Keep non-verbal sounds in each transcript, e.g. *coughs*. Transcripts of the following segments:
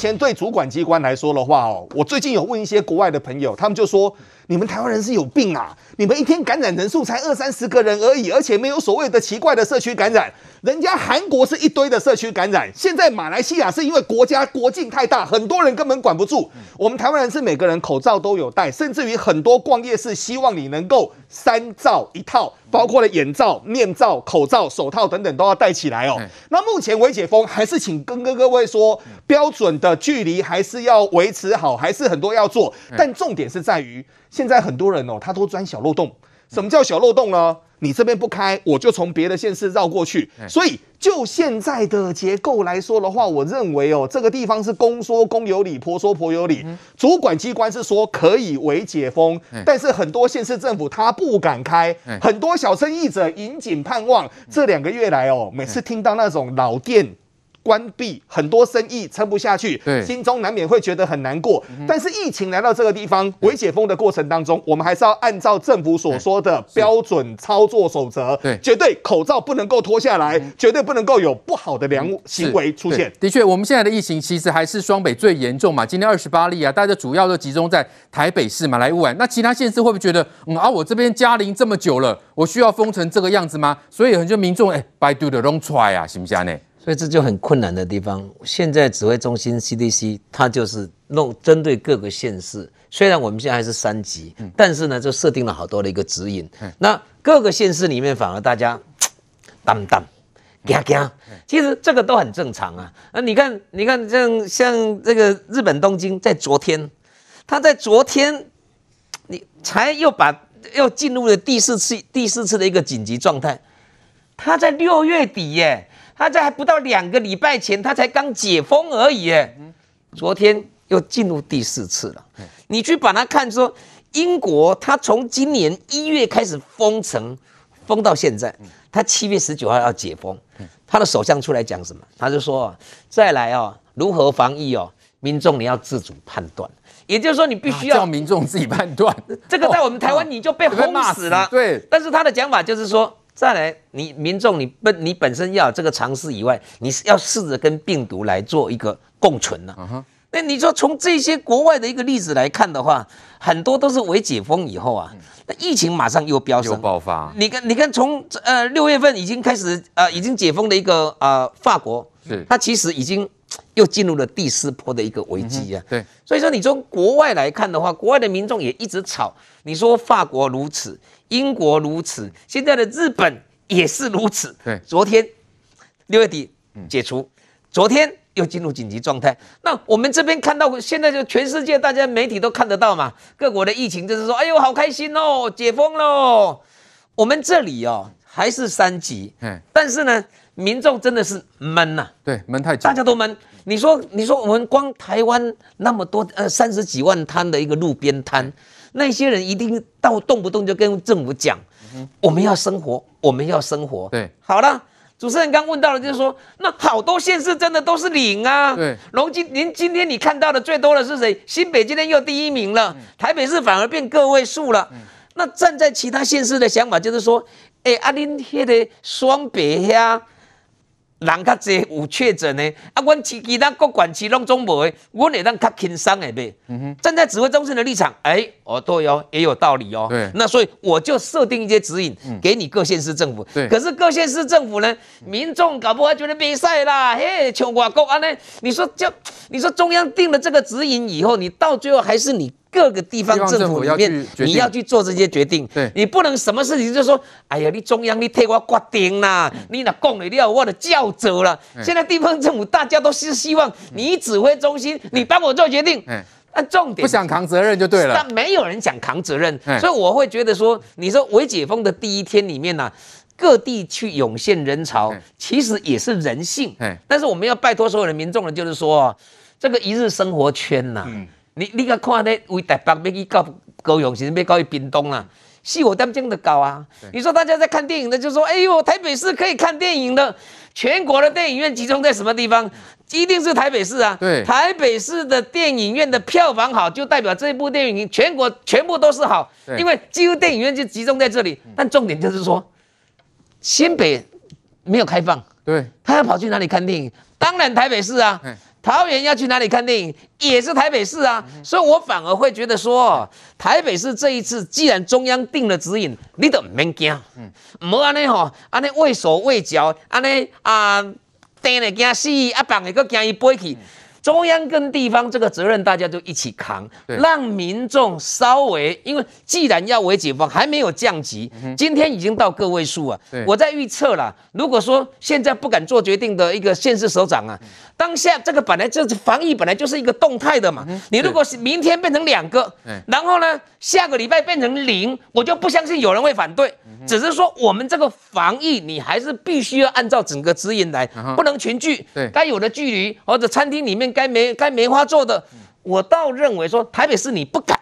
前对主管机关来说的话哦，我最近有问一些国外的朋友，他们就说。你们台湾人是有病啊！你们一天感染人数才二三十个人而已，而且没有所谓的奇怪的社区感染。人家韩国是一堆的社区感染，现在马来西亚是因为国家国境太大，很多人根本管不住。我们台湾人是每个人口罩都有戴，甚至于很多逛夜市希望你能够三罩一套，包括了眼罩、面罩、口罩、手套等等都要戴起来哦。那目前微解封，还是请跟各位说，标准的距离还是要维持好，还是很多要做，但重点是在于。现在很多人哦，他都钻小漏洞。什么叫小漏洞呢？你这边不开，我就从别的县市绕过去。所以就现在的结构来说的话，我认为哦，这个地方是公说公有理，婆说婆有理。主管机关是说可以为解封，但是很多县市政府他不敢开。很多小生意者引颈盼望。这两个月来哦，每次听到那种老店。关闭很多生意撑不下去，对，心中难免会觉得很难过。但是疫情来到这个地方，微解封的过程当中，我们还是要按照政府所说的标准操作守则，对，绝对口罩不能够脱下来，绝对不能够有不好的良行为出现。的确，我们现在的疫情其实还是双北最严重嘛。今天二十八例啊，大家主要都集中在台北市嘛，来乌来。那其他县市会不会觉得，嗯啊，我这边嘉陵这么久了，我需要封成这个样子吗？所以很多民众哎，拜读的弄出来啊，行不行呢？所以这就很困难的地方。现在指挥中心 CDC 它就是弄针对各个县市，虽然我们现在还是三级，但是呢就设定了好多的一个指引。那各个县市里面反而大家淡淡惊惊，其实这个都很正常啊。那你看，你看像像这个日本东京，在昨天，他在昨天你才又把又进入了第四次第四次的一个紧急状态，他在六月底耶。他在还不到两个礼拜前，他才刚解封而已，哎，昨天又进入第四次了。你去把它看说，英国他从今年一月开始封城，封到现在，他七月十九号要解封，他的首相出来讲什么？他就说，再来哦，如何防疫哦，民众你要自主判断，也就是说你必须要叫民众自己判断。*laughs* 这个在我们台湾你就被 *laughs* 轰死了。对，但是他的讲法就是说。再来，你民众你本你本身要有这个常识以外，你是要试着跟病毒来做一个共存呢、啊。Uh huh. 那你说从这些国外的一个例子来看的话，很多都是为解封以后啊，那疫情马上又飙升，又爆发。你看，你看从呃六月份已经开始呃已经解封的一个呃法国，是它其实已经又进入了第四波的一个危机啊。对，所以说你从国外来看的话，国外的民众也一直吵，你说法国如此。英国如此，现在的日本也是如此。对，昨天六月底解除，嗯、昨天又进入紧急状态。那我们这边看到，现在就全世界大家媒体都看得到嘛，各国的疫情就是说，哎呦，好开心哦，解封喽。我们这里哦还是三级，嗯、但是呢，民众真的是闷呐、啊，对，闷太久，大家都闷。你说，你说我们光台湾那么多呃三十几万摊的一个路边摊。嗯那些人一定到动不动就跟政府讲，我们要生活，我们要生活。对，好了，主持人刚问到了，就是说，那好多县市真的都是零啊。对，龙今您今天你看到的最多的是谁？新北今天又第一名了，台北市反而变个位数了。那站在其他县市的想法就是说，哎，阿林迄个双北呀。人较济有确诊呢，啊，阮其其他各管区拢总无的，阮会当较轻松的呗。嗯哼，站在指挥中心的立场，哎、欸，哦对哦，也有道理哦。对，那所以我就设定一些指引，给你各县市政府。对，可是各县市政府呢，民众搞不好觉得比赛啦，嘿，像外国安呢，你说叫，你说中央定了这个指引以后，你到最后还是你。各个地方政府里面，你要去做这些决定，对，你不能什么事情就说，哎呀，你中央你替我决定啦，你那讲了我的教责了。现在地方政府大家都是希望你指挥中心，你帮我做决定，但重点。不想扛责任就对了。但没有人想扛责任，所以我会觉得说，你说微解封的第一天里面呢，各地去涌现人潮，其实也是人性。但是我们要拜托所有的民众呢，就是说，这个一日生活圈呐。你你个看咧，为台北要去到高雄，是要到去屏东啊，四五点钟的搞啊。你说大家在看电影的，就说：“哎呦，台北市可以看电影的，全国的电影院集中在什么地方？一定是台北市啊。对，台北市的电影院的票房好，就代表这部电影全国全部都是好，对因为几乎电影院就集中在这里。但重点就是说，新北没有开放，对，他要跑去哪里看电影？当然台北市啊。桃园要去哪里看电影，也是台北市啊。所以我反而会觉得说，台北市这一次既然中央定了指引，你都唔免惊，唔好安尼吼，安尼畏手畏脚，安尼啊，惊嘞惊死，啊绑一个惊伊飞去。中央跟地方这个责任，大家就一起扛，让民众稍微，因为既然要为解放，还没有降级，今天已经到个位数啊。我在预测了，如果说现在不敢做决定的一个县市首长啊，当下这个本来就是防疫，本来就是一个动态的嘛。你如果是明天变成两个，然后呢，下个礼拜变成零，我就不相信有人会反对。只是说我们这个防疫，你还是必须要按照整个指引来，不能群聚，该有的距离或者餐厅里面。该梅该梅花做的，我倒认为说台北市你不敢，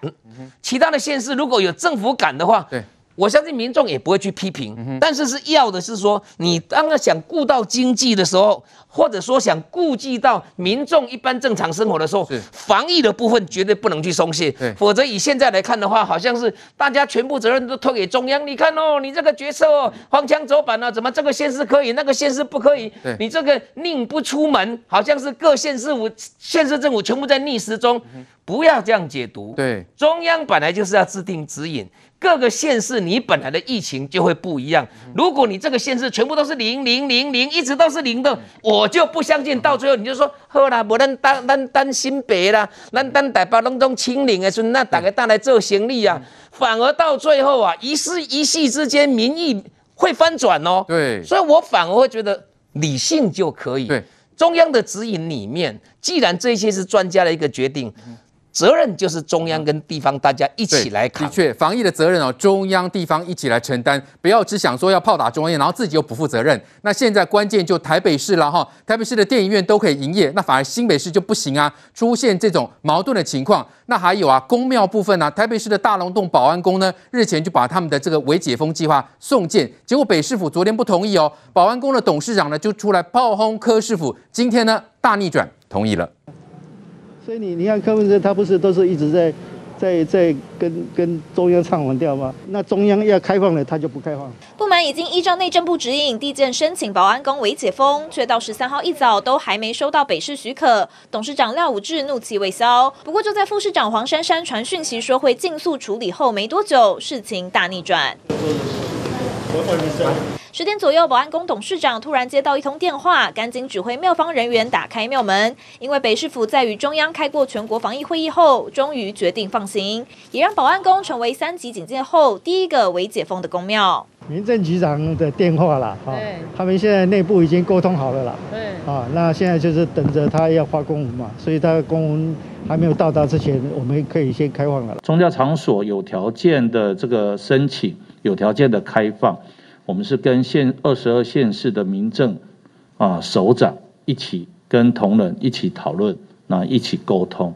其他的县市如果有政府敢的话，对，我相信民众也不会去批评。但是是要的是说，你当想顾到经济的时候。或者说想顾及到民众一般正常生活的时候，防疫的部分绝对不能去松懈，否则以现在来看的话，好像是大家全部责任都推给中央。你看哦，你这个决策哦，荒腔走板啊，怎么这个县市可以，那个县市不可以？你这个宁不出门，好像是各县市府、县市政府全部在逆时钟，不要这样解读。对，中央本来就是要制定指引。各个县市，你本来的疫情就会不一样。如果你这个县市全部都是零零零零，一直都是零的，我就不相信到最后你就说好啦，无咱单单单新北啦，咱担台北拢总清零的时候，那大家单来做行李啊，反而到最后啊，一时一系之间民意会翻转哦。对，所以我反而会觉得理性就可以。对，中央的指引里面，既然这些是专家的一个决定。责任就是中央跟地方大家一起来扛。的确，防疫的责任哦，中央地方一起来承担，不要只想说要炮打中央，然后自己又不负责任。那现在关键就台北市了哈，台北市的电影院都可以营业，那反而新北市就不行啊，出现这种矛盾的情况。那还有啊，公庙部分呢、啊，台北市的大龙洞保安宫呢，日前就把他们的这个微解封计划送件，结果北市府昨天不同意哦，保安宫的董事长呢就出来炮轰柯市府，今天呢大逆转，同意了。所以你你看柯文哲他不是都是一直在在在跟跟中央唱反调吗？那中央要开放了，他就不开放。不满已经依照内政部指引递件申请保安宫微解封，却到十三号一早都还没收到北市许可。董事长廖武志怒气未消。不过就在副市长黄珊珊传讯息说会尽速处理后没多久，事情大逆转。十点左右，保安宫董事长突然接到一通电话，赶紧指挥庙方人员打开庙门。因为北市府在与中央开过全国防疫会议后，终于决定放行，也让保安宫成为三级警戒后第一个未解封的宫庙。民政局长的电话啦，啊，他们现在内部已经沟通好了啦，对，啊，那现在就是等着他要发公文嘛，所以他公文还没有到达之前，我们可以先开放了。宗教场所有条件的这个申请，有条件的开放。我们是跟县二十二县市的民政啊首长一起跟同仁一起讨论，那一起沟通，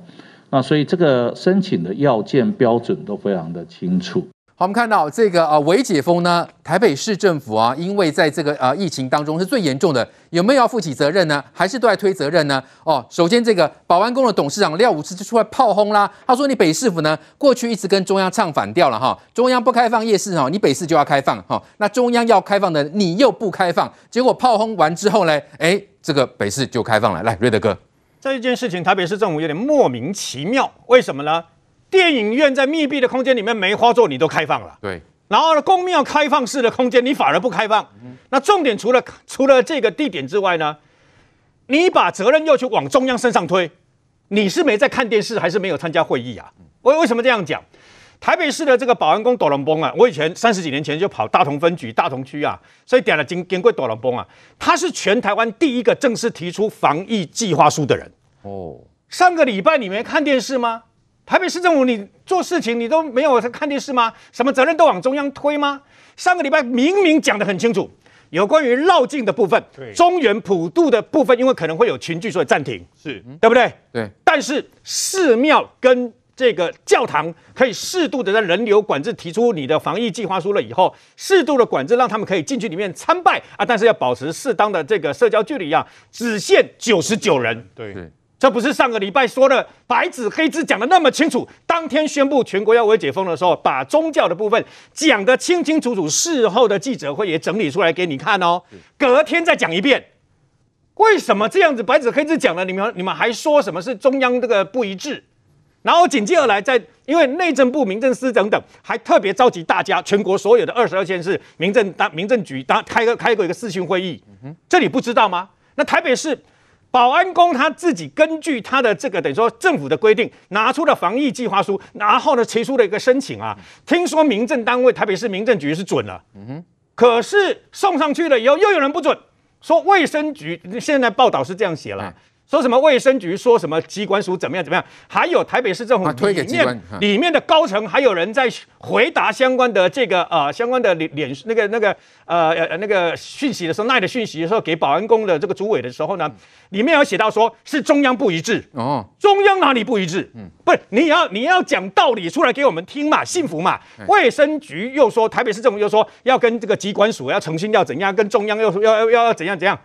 那所以这个申请的要件标准都非常的清楚。我们看到这个啊，微解封呢，台北市政府啊，因为在这个啊疫情当中是最严重的，有没有要负起责任呢？还是都在推责任呢？哦，首先这个保安宫的董事长廖武志就出来炮轰啦，他说：“你北市府呢，过去一直跟中央唱反调了哈，中央不开放夜市哈，你北市就要开放哈，那中央要开放的你又不开放，结果炮轰完之后呢，哎，这个北市就开放了。来，瑞德哥，这一件事情，台北市政府有点莫名其妙，为什么呢？电影院在密闭的空间里面梅花座，你都开放了。对，然后呢，公庙开放式的空间，你反而不开放。嗯、那重点除了除了这个地点之外呢，你把责任又去往中央身上推，你是没在看电视，还是没有参加会议啊？为为什么这样讲？台北市的这个保安宫大龙崩啊，我以前三十几年前就跑大同分局、大同区啊，所以点了经经过大龙崩啊，他是全台湾第一个正式提出防疫计划书的人。哦，上个礼拜你没看电视吗？台北市政府，你做事情你都没有看电视吗？什么责任都往中央推吗？上个礼拜明明讲得很清楚，有关于绕境的部分，对中原普渡的部分，因为可能会有群聚，所以暂停，是对不对？对。但是寺庙跟这个教堂可以适度的在人流管制，提出你的防疫计划书了以后，适度的管制让他们可以进去里面参拜啊，但是要保持适当的这个社交距离啊，只限九十九人。对。对这不是上个礼拜说的白纸黑字讲的那么清楚，当天宣布全国要微解封的时候，把宗教的部分讲得清清楚楚，事后的记者会也整理出来给你看哦。隔天再讲一遍，为什么这样子白纸黑字讲了？你们你们还说什么是中央这个不一致？然后紧接而来，在因为内政部、民政司等等，还特别召集大家，全国所有的二十二县市民政当民政局当开个开过一个视讯会议，这你不知道吗？那台北市保安工他自己根据他的这个等于说政府的规定，拿出了防疫计划书，然后呢提出了一个申请啊，听说民政单位台北市民政局是准了，可是送上去了以后又有人不准，说卫生局现在报道是这样写了。说什么卫生局说什么机关署怎么样怎么样，还有台北市政府里面里面的高层还有人在回答相关的这个呃相关的脸脸那个那个呃呃那个讯息的时候，那的讯息的时候给保安宫的这个主委的时候呢，里面有写到说是中央不一致哦，中央哪里不一致？嗯，不是你要你要讲道理出来给我们听嘛，幸福嘛。卫生局又说台北市政府又说要跟这个机关署要澄清要怎样，跟中央又说要要要要怎样怎样。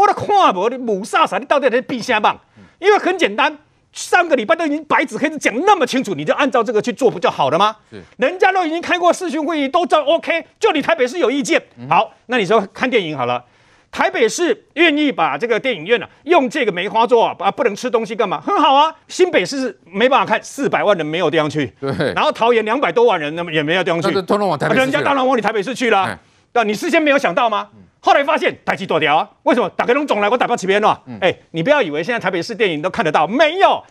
我的看不，你母萨萨？你到底在避啥棒？因为很简单，上个礼拜都已经白纸黑字讲那么清楚，你就按照这个去做不就好了吗？是人家都已经开过视讯会议，都照 OK，就你台北市有意见。嗯、好，那你说看电影好了，台北市愿意把这个电影院呢、啊、用这个梅花座啊，把不能吃东西干嘛？很好啊。新北市没办法看，四百万人没有地方去。对。然后桃园两百多万人，那么也没有地方去。通通往台北市去。人家当然往你台北市去了。那你事先没有想到吗？嗯后来发现台积多掉啊，为什么打开龙总来我打不起边了？哎，你不要以为现在台北市电影都看得到，没有。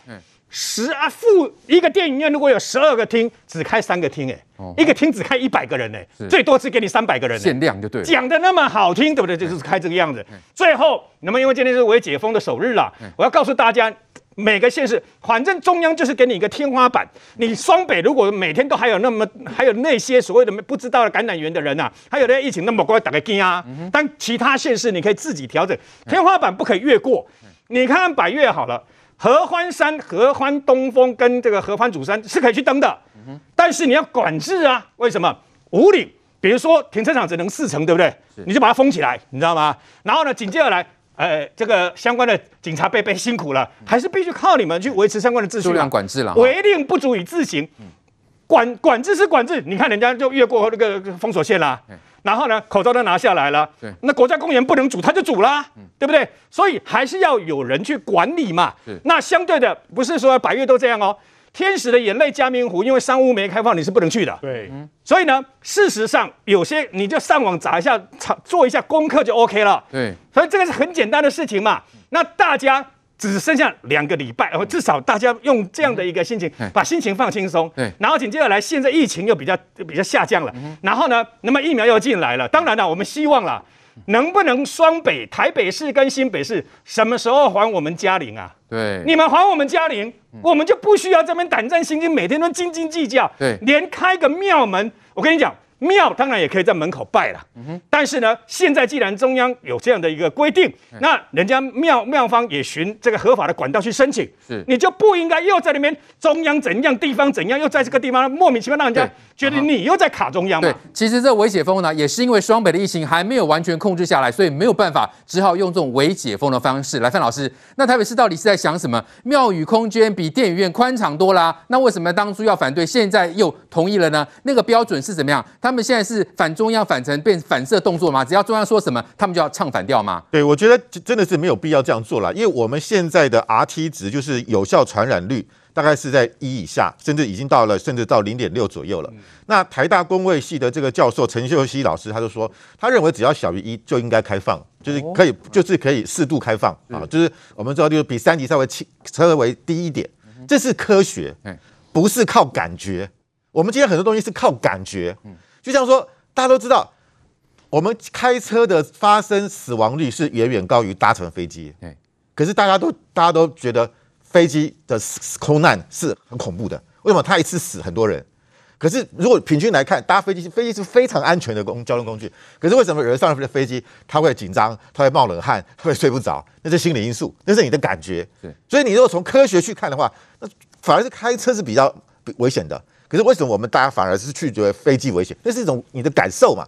十啊，负一个电影院如果有十二个厅，只开三个厅，哎，一个厅只开一百个人，哎，最多只给你三百个人，限量就对了。讲的那么好听，对不对？就是开这个样子。最后，那么因为今天是我解封的首日了，我要告诉大家。每个县市，反正中央就是给你一个天花板。你双北如果每天都还有那么还有那些所谓的不知道的感染源的人啊，还有那疫情那么快打个惊啊，但其他县市你可以自己调整，天花板不可以越过。你看看百越好了，合欢山、合欢东峰跟这个合欢主山是可以去登的，但是你要管制啊。为什么？五岭，比如说停车场只能四层，对不对？你就把它封起来，你知道吗？然后呢，紧接着来。呃，这个相关的警察伯伯辛苦了，还是必须靠你们去维持相关的秩序。数量管制了，违令不足以自行管管制是管制，你看人家就越过那个封锁线啦，然后呢，口罩都拿下来了，那国家公园不能煮，他就煮啦，对不对？所以还是要有人去管理嘛。那相对的，不是说百越都这样哦。天使的眼泪加明湖，因为山屋没开放，你是不能去的。对，所以呢，事实上有些你就上网查一下，查做一下功课就 OK 了。对，所以这个是很简单的事情嘛。那大家只剩下两个礼拜，然后至少大家用这样的一个心情，把心情放轻松。对，然后紧接着来，现在疫情又比较比较下降了，然后呢，那么疫苗又进来了。当然了，我们希望了。能不能双北、台北市跟新北市什么时候还我们嘉陵啊？对，你们还我们嘉陵，嗯、我们就不需要这边胆战心惊，每天都斤斤计较。对，连开个庙门，我跟你讲。庙当然也可以在门口拜了，但是呢，现在既然中央有这样的一个规定，嗯、那人家庙庙方也循这个合法的管道去申请，是你就不应该又在那边中央怎样，地方怎样，又在这个地方莫名其妙让人家觉得你又在卡中央嘛。对，其实这微解封呢，也是因为双北的疫情还没有完全控制下来，所以没有办法，只好用这种微解封的方式来。范老师，那台北市到底是在想什么？庙宇空间比电影院宽敞多啦，那为什么当初要反对，现在又同意了呢？那个标准是怎么样？他们现在是反中央反成变反射动作吗？只要中央说什么，他们就要唱反调吗？对，我觉得真的是没有必要这样做了，因为我们现在的 RT 值就是有效传染率，大概是在一以下，甚至已经到了甚至到零点六左右了。嗯、那台大工卫系的这个教授陈秀熙老师他就说，他认为只要小于一就应该开放，就是可以，就是可以适度开放啊，就是我们知道就是比三级稍微轻稍微低一点，这是科学，不是靠感觉。我们今天很多东西是靠感觉，就像说，大家都知道，我们开车的发生死亡率是远远高于搭乘飞机。可是大家都大家都觉得飞机的空难是很恐怖的。为什么？它一次死很多人。可是如果平均来看，搭飞机，飞机是非常安全的公交通工具。可是为什么有人上了飞机，他会紧张，他会冒冷汗，他会睡不着？那是心理因素，那是你的感觉。所以你如果从科学去看的话，那反而是开车是比较危险的。可是为什么我们大家反而是拒绝飞机危险？那是一种你的感受嘛。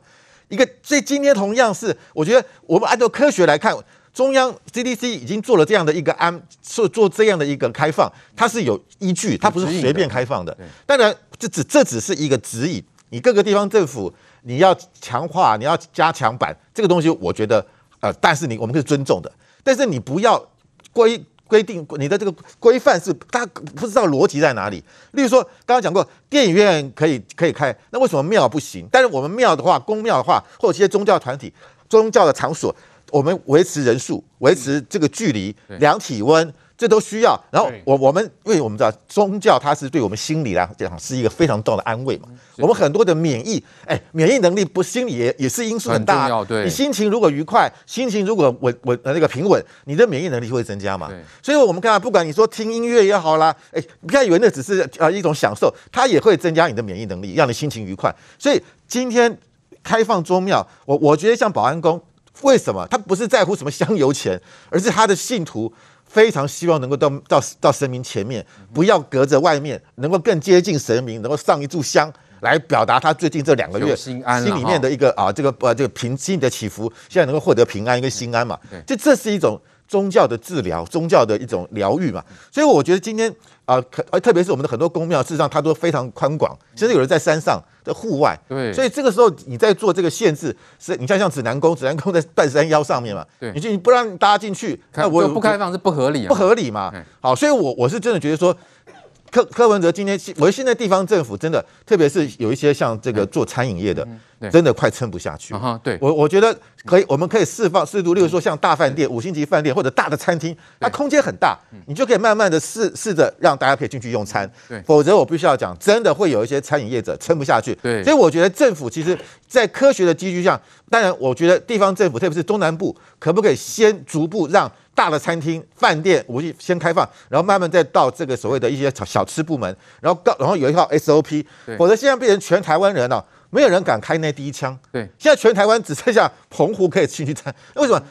一个，所以今天同样是，我觉得我们按照科学来看，中央 CDC 已经做了这样的一个安，做做这样的一个开放，它是有依据，它不是随便开放的。当然，这只这只是一个指引，你各个地方政府你要强化，你要加强版这个东西，我觉得呃，但是你我们是尊重的。但是你不要规规定你的这个规范是大家不知道逻辑在哪里。例如说，刚刚讲过电影院可以可以开，那为什么庙不行？但是我们庙的话，公庙的话，或者一些宗教团体、宗教的场所，我们维持人数、维持这个距离、量体温。这都需要，然后我我们因为我们知道宗教它是对我们心理来讲是一个非常重要的安慰嘛。我们很多的免疫，哎，免疫能力不心理也也是因素很大。你心情如果愉快，心情如果稳稳那个平稳，你的免疫能力会增加嘛。所以我们看，不管你说听音乐也好啦，哎，不要以为那只是呃一种享受，它也会增加你的免疫能力，让你心情愉快。所以今天开放宗庙，我我觉得像保安宫，为什么他不是在乎什么香油钱，而是他的信徒。非常希望能够到到到神明前面，不要隔着外面，能够更接近神明，能够上一炷香，来表达他最近这两个月心安心里面的一个啊这个呃这个平静的起伏，现在能够获得平安一个心安嘛，这这是一种宗教的治疗，宗教的一种疗愈嘛，所以我觉得今天啊，可特别是我们的很多宫庙，事实上它都非常宽广，甚至有人在山上。的户外，对，所以这个时候你在做这个限制，是你像像指南宫，指南宫在半山腰上面嘛，对，你就你不让大家进去，那我不开放是不合理，不合理嘛。好，所以我我是真的觉得说。柯柯文哲今天，我现在地方政府真的，特别是有一些像这个做餐饮业的，真的快撑不下去。对，我我觉得可以，我们可以释放适度，例如说像大饭店、五星级饭店或者大的餐厅，它空间很大，你就可以慢慢的试试着让大家可以进去用餐。否则我必须要讲，真的会有一些餐饮业者撑不下去。对，所以我觉得政府其实，在科学的基础上，当然我觉得地方政府，特别是中南部，可不可以先逐步让。大的餐厅、饭店，我先开放，然后慢慢再到这个所谓的一些小小吃部门，然后告，然后有一套 SOP，否则现在变成全台湾人了，没有人敢开那第一枪。对，现在全台湾只剩下澎湖可以进去餐，为什么？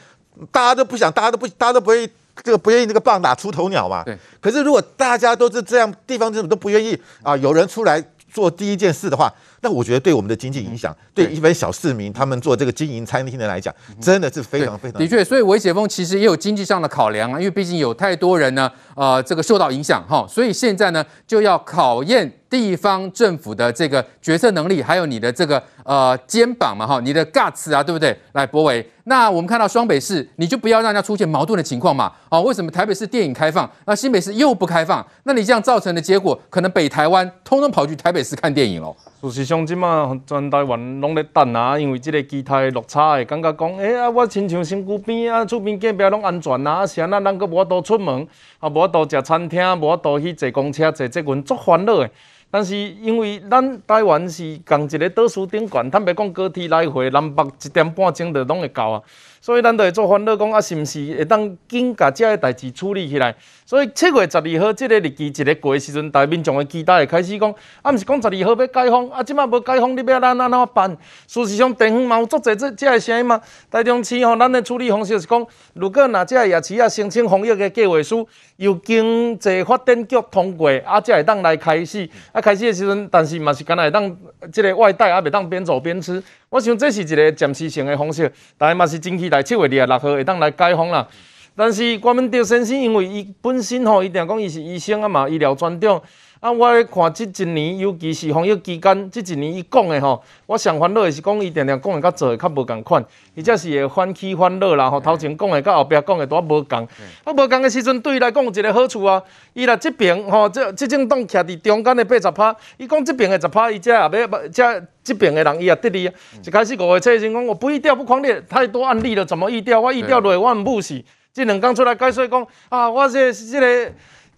大家都不想，大家都不，大家都不愿意，这个不愿意那个棒打出头鸟嘛。对。可是如果大家都是这样，地方政府都不愿意啊，有人出来做第一件事的话。那我觉得对我们的经济影响，对一般小市民他们做这个经营餐厅的来讲，真的是非常非常的确。所以微解封其实也有经济上的考量啊，因为毕竟有太多人呢，呃，这个受到影响哈，所以现在呢就要考验地方政府的这个决策能力，还有你的这个呃肩膀嘛哈，你的 guts 啊，对不对？来，博伟，那我们看到双北市，你就不要让人家出现矛盾的情况嘛。哦，为什么台北市电影开放，那新北市又不开放？那你这样造成的结果，可能北台湾通通跑去台北市看电影喽。事实上，即马全台湾拢咧等啊，因为即个机台落差的感觉讲，哎、欸、啊，我亲像身躯边啊，厝边隔壁拢安全啊，是安那咱阁无法度出门，啊，无法度食餐厅，无法度去坐公车，坐即群足烦恼的。但是因为咱台湾是共一个岛屿顶悬，坦白讲高铁来回南北一点半钟就拢会到啊。所以咱就会做烦恼，讲啊，是毋是会当紧甲这个代志处理起来？所以七月十二号这个日期一个过的时阵，大民众的期待会开始讲，啊，毋是讲十二号要解封，啊，即马无解封，你要咱安怎办？事实上，地方嘛有足侪这这个声音嘛。台中市吼，咱的处理方式是讲，如果若这个夜市啊申请防疫的计划书，由经济发展局通过，啊，才会当来开始。啊，开始的时阵，但是嘛是敢那会当这个外带，啊，袂当边走边吃。我想这是一个暂时性的方式，但系嘛是争取来七月二十六号会当来解封啦。但是关文德先生因为伊本身吼，伊定讲伊是医生啊嘛，医疗专长。啊，我咧看即一年，尤其是防疫期间，即一年伊讲的吼，我上烦恼的是讲伊定定讲的甲做的较无共款，伊则是会反起反落啦吼。头前讲的甲后壁讲的都无共。啊，无共的时阵，对伊来讲有一个好处啊。伊若即边吼，即即种栋徛伫中间的八十趴，伊讲即边的十趴，伊则也要则即边的人伊也得利啊。一开始五月七日讲，我不疫调不狂烈，太多案例了，怎么疫调？我疫调落，我毋务死。即两工出来解说讲，啊，我这这个。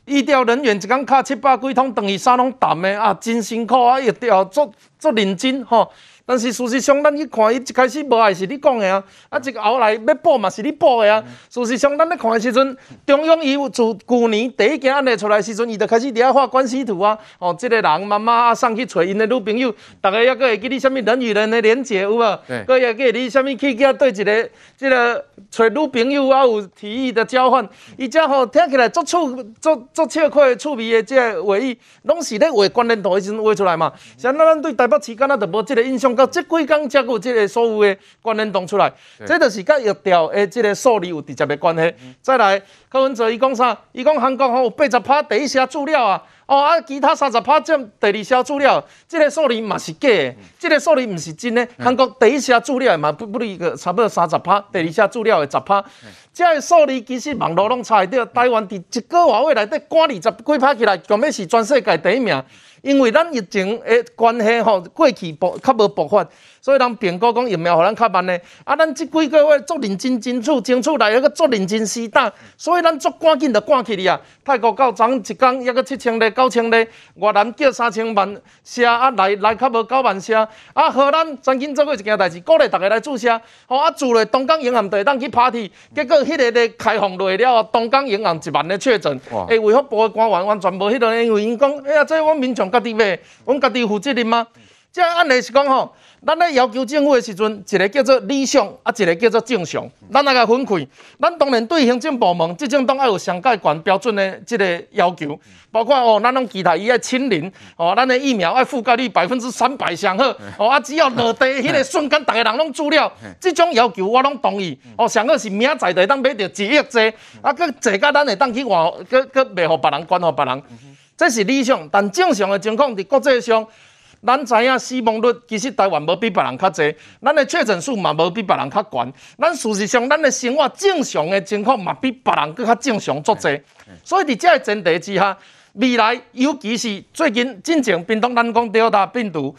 疫调人员一工敲七百几通，等于三拢谈的啊，真辛苦啊，要调足足认真吼。但是事实上，咱去看伊一开始无爱是你讲的啊，啊，这个后来要补嘛是你补的啊。事实上，咱咧看的时阵，中央伊自旧年第一件案例出来的时阵，伊就开始伫遐画关系图啊。哦，这个人妈妈啊送去找因的女朋友，逐个抑阁会记你啥物人与人的连接有无？阁会记你啥物去叫对一个这个找女朋友啊有提议的交换。伊则吼听起来足趣足足笑快趣味的即个话语，拢是咧画关联图的时阵画出来嘛。像咱对台北市敢若就无即个印象。到即几天才有即个所有的关联动出来，这就是甲疫调的即个数字有直接的关系。再来，柯文哲伊讲啥？伊讲韩国吼有八十趴第一线资料啊，哦啊，其他三十趴占第二些资料，这个数字嘛是假的，这个数字唔是真的。韩国第一些资料嘛不不离个差不多三十趴，第二些资料的十趴。这个数字其实网络拢查得到，台湾伫一个月以来底赶二十几趴起来，根本是全世界第一名。因为咱疫情的关系吼，过去爆较无爆发。所以人评估讲疫苗互咱较慢咧，啊，咱即几个月做认真争取，争取来迄个做认真施打，所以咱足赶紧就赶起哩啊！泰国到昨一工抑个七千例、九千例，越南叫三千万车啊，来来较无九万车啊，荷兰曾经做过一件代志，鼓励大家来注射，吼啊，住咧东港银行地当去 party，结果迄个咧开放落了，东港银行一万个确诊，诶，卫福部的官员完全无迄个，因为因讲，哎呀，这阮民众家己买，阮家己负责任吗？这按例是讲吼。咱咧要求政府的时阵，一个叫做理想，啊，一个叫做正常。咱来个分开，咱当然对行政部门，即种都要有上盖管标准的即个要求，包括哦，咱拢期待伊爱清零，哦，咱的疫苗爱覆盖率百分之三百上好，哦，啊，只要落地迄个瞬间，逐个人拢做了，即种要求我拢同意。哦，上好是明仔载就当买到一亿剂，啊，搁坐甲咱会当去换，搁搁卖互别人，管互别人，这是理想。但正常的情况，伫国际上。咱知影死亡率其实台湾无比别人较济，咱的确诊数嘛无比别人较悬。咱事实上，咱的生活正常的情况嘛比别人更较正常足济。所以伫这个前提之下，未来尤其是最近进前病毒咱讲 Delta 病毒，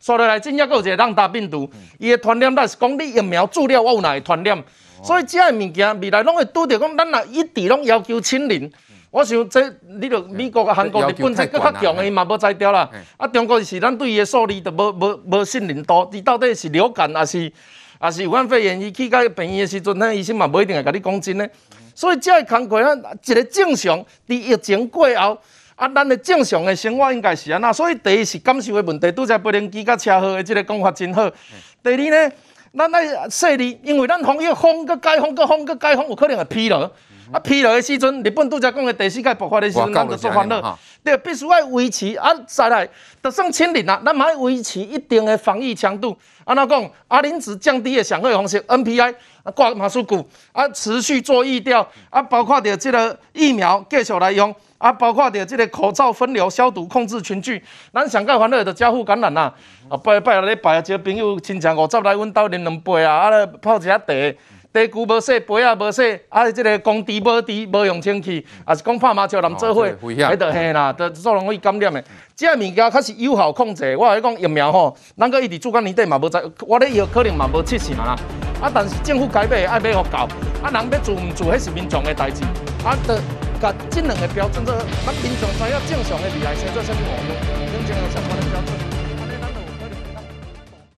所以 *coughs* 来真正阁有一个浪大病毒，伊的传染力是讲你疫苗注了我有哪会传染。所以遮个物件未来拢会拄着讲，咱若一直拢要求清零。我想这你着美国、韩国、日本这更较强的，伊嘛无才调啦。啊，中国是咱对伊的数字都无无无信任度，伊到底是流感还是还是武汉肺炎？伊去到病院的时阵，那医生嘛无一定会甲你讲真的。所以这个工作啊，一个正常，伫疫情过后，啊，咱的正常的生活应该是安那。所以第一是感受的问题，拄才无人机甲车祸的这个讲法真好。第二呢，咱爱说你，因为咱防疫封个解封个封个解封，有可能会疲劳。啊，疲劳的时阵，日本拄则讲的第四届爆发的时阵，咱就做欢乐。对，必须爱维持啊，再来，就算清零啊，咱嘛要维持一定的防疫强度。安怎讲？阿林子降低的上好方式，NPI 啊，挂马术股啊，持续做疫调啊，包括着这个疫苗继续来用啊，包括着这个口罩分流消毒控制群聚。咱上届欢乐的交互感染呐，啊，拜拜礼拜啊，一个朋友亲戚五十来阮兜啉两杯啊，啊咧泡一下茶。地龟无洗，杯啊无洗，啊！即个工地无地无用清气，啊是讲拍麻将人做伙，迄着嘿啦，着做容易感染的。即个物件较是有效控制。我来讲疫苗吼，咱个一直主管年底嘛无在，我咧药可能嘛无测试嘛啦。啊，但是政府该买爱买互够，啊，人要做毋做，迄是民众的代志。啊，得甲这两个标准，做咱民众知影正常的未来生做啥物模样，真正有相关的标准。